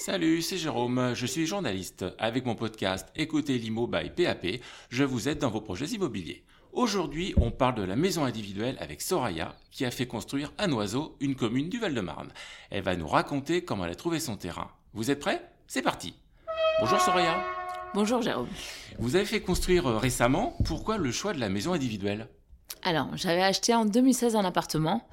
Salut, c'est Jérôme, je suis journaliste. Avec mon podcast Écoutez l'IMO by PAP, je vous aide dans vos projets immobiliers. Aujourd'hui, on parle de la maison individuelle avec Soraya, qui a fait construire un oiseau, une commune du Val-de-Marne. Elle va nous raconter comment elle a trouvé son terrain. Vous êtes prêts? C'est parti Bonjour Soraya Bonjour Jérôme. Vous avez fait construire euh, récemment, pourquoi le choix de la maison individuelle? Alors, j'avais acheté en 2016 un appartement.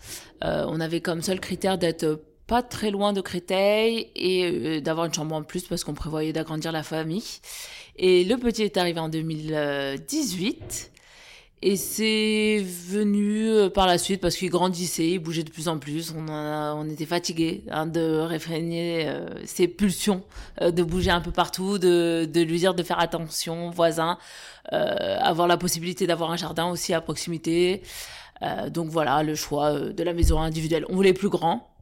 Euh, on avait comme seul critère d'être pas très loin de Créteil et euh, d'avoir une chambre en plus parce qu'on prévoyait d'agrandir la famille. Et le petit est arrivé en 2018. Et c'est venu euh, par la suite parce qu'il grandissait, il bougeait de plus en plus. On, a, on était fatigué hein, de réfréner euh, ses pulsions, de bouger un peu partout, de, de lui dire de faire attention, voisin, euh, avoir la possibilité d'avoir un jardin aussi à proximité. donc voilà, le choix de la maison individuelle. On voulait plus grand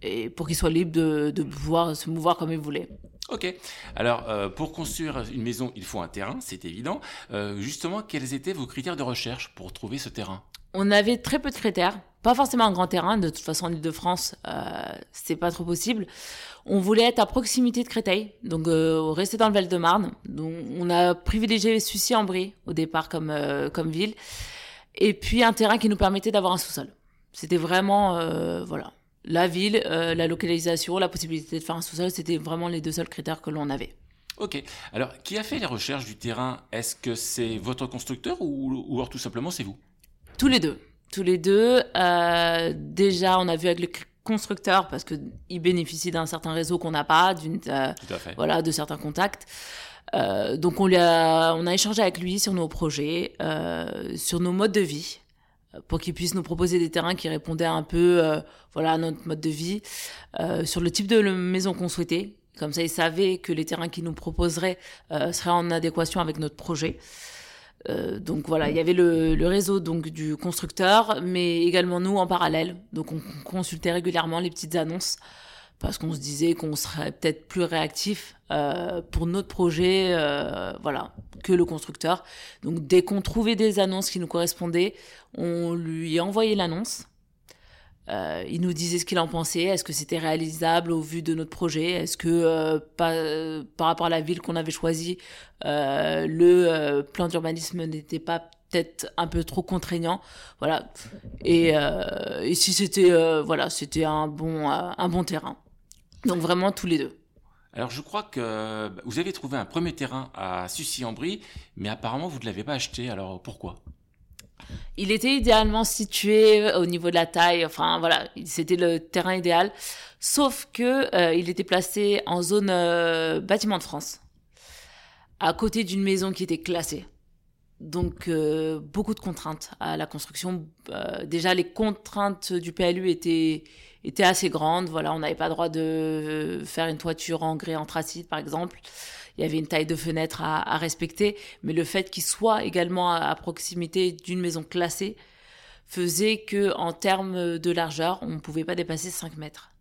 et pour qu'il soit libre de, de pouvoir se mouvoir comme il voulait. Ok. Alors, euh, pour construire une maison, il faut un terrain, c'est évident. Euh, justement, quels étaient vos critères de recherche pour trouver ce terrain? On avait très peu de critères, pas forcément un grand terrain. De toute façon, en Ile-de-France, euh, c'est pas trop possible. On voulait être à proximité de Créteil, donc euh, rester dans le Val-de-Marne. Donc, on a privilégié Sucy-en-Brie au départ comme comme ville, et puis un terrain qui nous permettait d'avoir un sous-sol. C'était vraiment, voilà la ville, euh, la localisation, la possibilité de faire un sous-sol, c'était vraiment les deux seuls critères que l'on avait. Ok. Alors, qui a fait les recherches du terrain? Est-ce que c'est votre constructeur ou, ou alors tout simplement c'est vous? Tous les deux. Tous les deux. Euh, déjà, on a vu avec le constructeur parce que il bénéficie d'un certain réseau qu'on n'a pas, d'une euh, voilà, de certains contacts. Euh, donc on, lui a, on a échangé avec lui sur nos projets, euh, sur nos modes de vie, pour qu'il puisse nous proposer des terrains qui répondaient un peu euh, voilà à notre mode de vie euh, sur le type de maison qu'on souhaitait. Comme ça il savait que les terrains qu'il nous proposerait euh, seraient en adéquation avec notre projet. Euh, donc voilà il y avait le, le, réseau donc du constructeur mais également nous en parallèle. Donc on consultait régulièrement les petites annonces parce qu'on se disait qu'on serait peut-être plus réactif euh, pour notre projet, euh, voilà, que le constructeur. Donc dès qu'on trouvait des annonces qui nous correspondaient, on lui envoyait l'annonce. Euh, il nous disait ce qu'il en pensait, est-ce que c'était réalisable au vu de notre projet, est-ce que euh, par, rapport à la ville qu'on avait choisie, le plan d'urbanisme n'était pas peut-être un peu trop contraignant, voilà. Et, et si c'était voilà, c'était un bon un bon terrain. Donc vraiment tous les deux. Alors je crois que bah, vous avez trouvé un premier terrain à Sucy-en-Brie, mais apparemment vous ne l'avez pas acheté. Alors pourquoi? Il était idéalement situé au niveau de la taille. Enfin voilà, c'était le terrain idéal. Sauf que euh, il était placé en zone euh, bâtiment de France, à côté d'une maison qui était classée. Donc euh, beaucoup de contraintes à la construction. Euh, déjà les contraintes du PLU étaient étaient assez grandes. Voilà, on n'avait pas le droit de faire une toiture en grès anthracite par exemple. Il y avait une taille de fenêtre à, respecter, mais le fait qu'il soit également à, à proximité d'une maison classée faisait que en termes de largeur, on ne pouvait pas dépasser 5 mètres.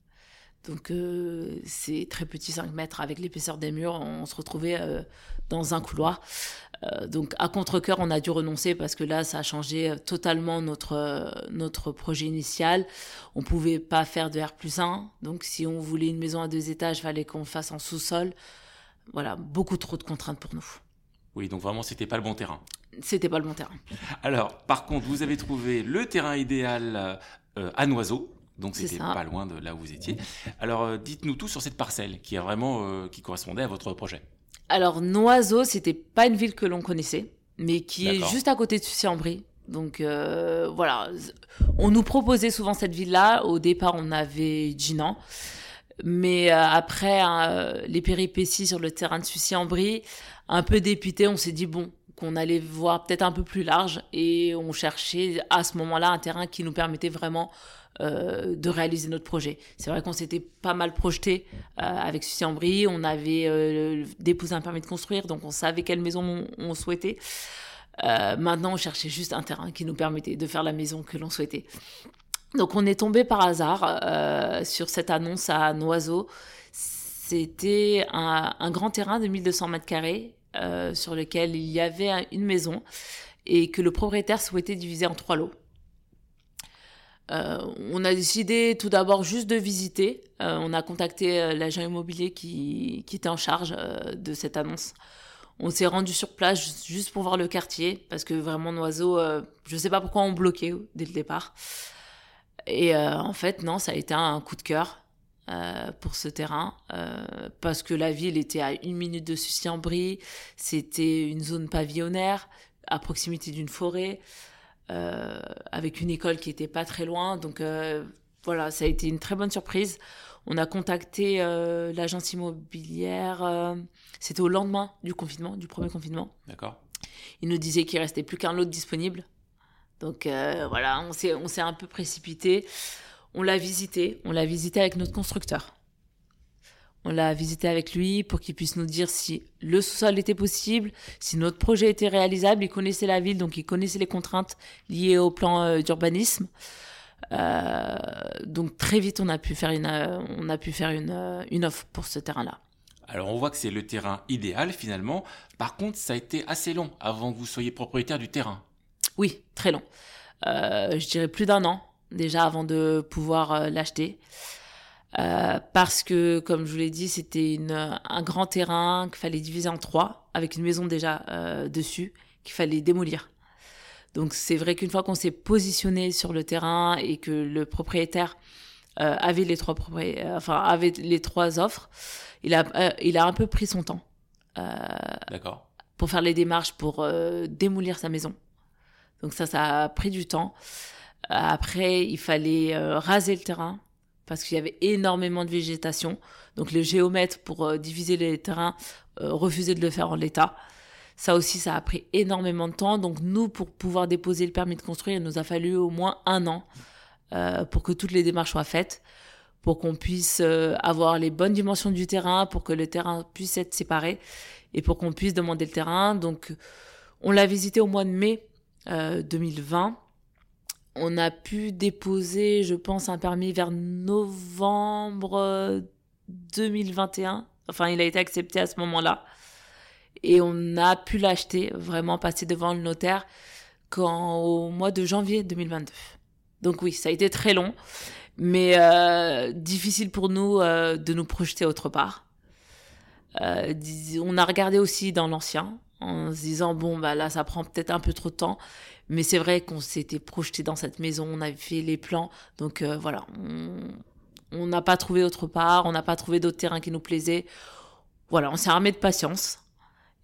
Donc euh, c'est très petit 5 mètres avec l'épaisseur des murs, on se retrouvait euh, dans un couloir. Euh, donc à contre-cœur, on a dû renoncer parce que là, ça a changé totalement notre notre projet initial. On pouvait pas faire de R plus 1, donc si on voulait une maison à deux étages, il fallait qu'on fasse en sous-sol. Voilà, beaucoup trop de contraintes pour nous. Oui, donc vraiment, c'était pas le bon terrain. C'était pas le bon terrain. Alors, par contre, vous avez trouvé le terrain idéal à Noiseau, donc c'était pas loin de là où vous étiez. Alors euh, dites-nous tout sur cette parcelle qui est vraiment euh, qui correspondait à votre projet. Alors Noiseau, c'était pas une ville que l'on connaissait, mais qui est juste à côté de Sucy-en-Brie. Donc euh, voilà, on nous proposait souvent cette ville-là. Au départ, on avait Dinan. Mais euh, après euh, les péripéties sur le terrain de Sucy-en-Brie, un peu dépité, on s'est dit bon, qu'on allait voir peut-être un peu plus large et on cherchait à ce moment-là un terrain qui nous permettait vraiment euh, de réaliser notre projet. C'est vrai qu'on s'était pas mal projeté euh, avec Sucy en Brie, on avait euh, déposé un permis de construire, donc on savait quelle maison on, souhaitait. Maintenant, on cherchait juste un terrain qui nous permettait de faire la maison que l'on souhaitait. Donc on est tombé par hasard sur cette annonce à Noiseau. C'était un, un, grand terrain de 1200 mètres carrés sur lequel il y avait une maison et que le propriétaire souhaitait diviser en trois lots. On a décidé tout d'abord juste de visiter. on a contacté l'agent immobilier qui, était en charge de cette annonce. On s'est rendu sur place juste pour voir le quartier parce que vraiment Noiseau, je ne sais pas pourquoi on bloquait dès le départ. Et en fait, non, ça a été un coup de cœur. Euh, pour ce terrain euh, parce que la ville était à une minute de Sucy-en-Brie, c'était une zone pavillonnaire à proximité d'une forêt euh, avec une école qui était pas très loin. Donc voilà ça a été une très bonne surprise. On a contacté l'agence immobilière c'était au lendemain du confinement du premier confinement. D'accord. Il nous disait qu'il restait plus qu'un lot disponible. Donc voilà on s'est on s'est un peu précipité. On l'a visité, on l'a visité avec notre constructeur. On l'a visité avec lui pour qu'il puisse nous dire si le sous-sol était possible, si notre projet était réalisable. Il connaissait la ville, donc il connaissait les contraintes liées au plan euh, d'urbanisme. Euh, donc très vite, on a pu faire une, euh, on a pu faire une, une offre pour ce terrain-là. Alors on voit que c'est le terrain idéal finalement. Par contre, ça a été assez long avant que vous soyez propriétaire du terrain. Oui, très long. je dirais plus d'un an déjà avant de pouvoir l'acheter. Euh, parce que, comme je vous l'ai dit, c'était un grand terrain qu'il fallait diviser en trois, avec une maison déjà euh, dessus, qu'il fallait démolir. Donc c'est vrai qu'une fois qu'on s'est positionné sur le terrain et que le propriétaire avait les trois enfin avait les trois offres, il a il a un peu pris son temps. D'accord. Pour faire les démarches pour démolir sa maison. Donc ça, ça a pris du temps. Après, il fallait euh, raser le terrain parce qu'il y avait énormément de végétation. Donc le géomètre, pour euh, diviser les terrains, euh, refusait de le faire en l'état. Ça aussi, ça a pris énormément de temps. Donc nous, pour pouvoir déposer le permis de construire, il nous a fallu au moins un an pour que toutes les démarches soient faites, pour qu'on puisse avoir les bonnes dimensions du terrain, pour que le terrain puisse être séparé et pour qu'on puisse demander le terrain. Donc on l'a visité au mois de mai 2020 on a pu déposer, je pense, un permis vers novembre 2021. Enfin, il a été accepté à ce moment-là. Et on a pu l'acheter, vraiment passer devant le notaire, quand, au mois de janvier 2022. Donc oui, ça a été très long, mais euh, difficile pour nous euh, de nous projeter autre part. Euh, on a regardé aussi dans l'ancien, en se disant, bon, bah là, ça prend peut-être un peu trop de temps. Mais c'est vrai qu'on s'était projeté dans cette maison, on avait fait les plans. Donc euh, voilà, on n'a pas trouvé autre part, on n'a pas trouvé d'autres terrains qui nous plaisaient. Voilà, on s'est armé de patience.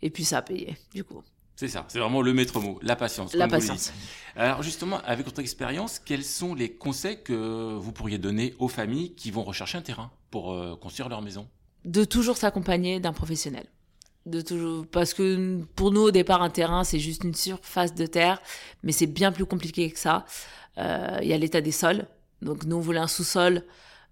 Et puis ça a payé, du coup. C'est ça, c'est vraiment le maître mot, la patience. La patience. Alors justement, avec votre expérience, quels sont les conseils que vous pourriez donner aux familles qui vont rechercher un terrain pour euh, construire leur maison? De toujours s'accompagner d'un professionnel de parce que pour nous au départ un terrain c'est juste une surface de terre mais c'est bien plus compliqué que ça. Euh, il y a l'état des sols. Donc nous on voulait un sous-sol.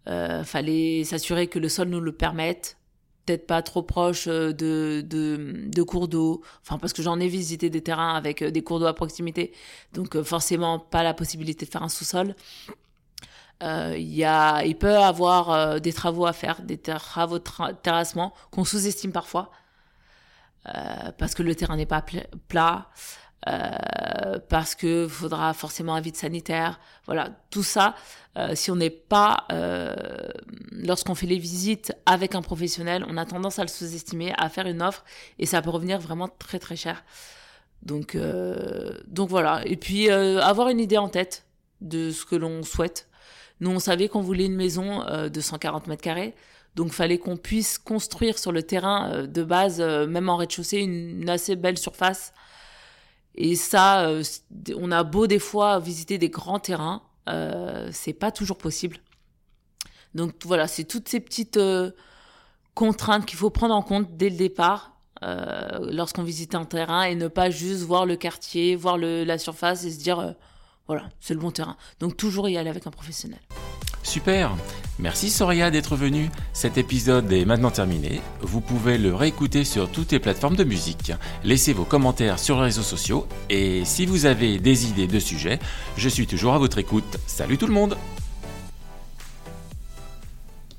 Euh, fallait s'assurer que le sol nous le permette. Peut-être pas trop proche euh, de, de, cours d'eau. Enfin parce que j'en ai visité des terrains avec des cours d'eau à proximité. Donc forcément pas la possibilité de faire un sous-sol. Il y a il peut avoir des travaux à faire des travaux de terrassement qu'on sous-estime parfois euh, parce que le terrain n'est pas plat, euh, parce que faudra forcément un vide sanitaire. Voilà, tout ça, euh, si on n'est pas, lorsqu'on fait les visites avec un professionnel, on a tendance à le sous-estimer, à faire une offre, et ça peut revenir vraiment très très cher. Donc, donc voilà. Et puis avoir une idée en tête de ce que l'on souhaite. Nous, on savait qu'on voulait une maison de 140 mètres carrés. Donc fallait qu'on puisse construire sur le terrain euh, de base, euh, même en rez-de-chaussée, une, assez belle surface. Et ça, euh, on a beau des fois visiter des grands terrains, c'est pas toujours possible. Donc voilà, c'est toutes ces petites contraintes qu'il faut prendre en compte dès le départ lorsqu'on visite un terrain et ne pas juste voir le quartier, voir la surface et se dire voilà, c'est le bon terrain. Donc toujours y aller avec un professionnel. Super Merci Soria d'être venu. Cet épisode est maintenant terminé. Vous pouvez le réécouter sur toutes les plateformes de musique. Laissez vos commentaires sur les réseaux sociaux et si vous avez des idées de sujets, je suis toujours à votre écoute. Salut tout le monde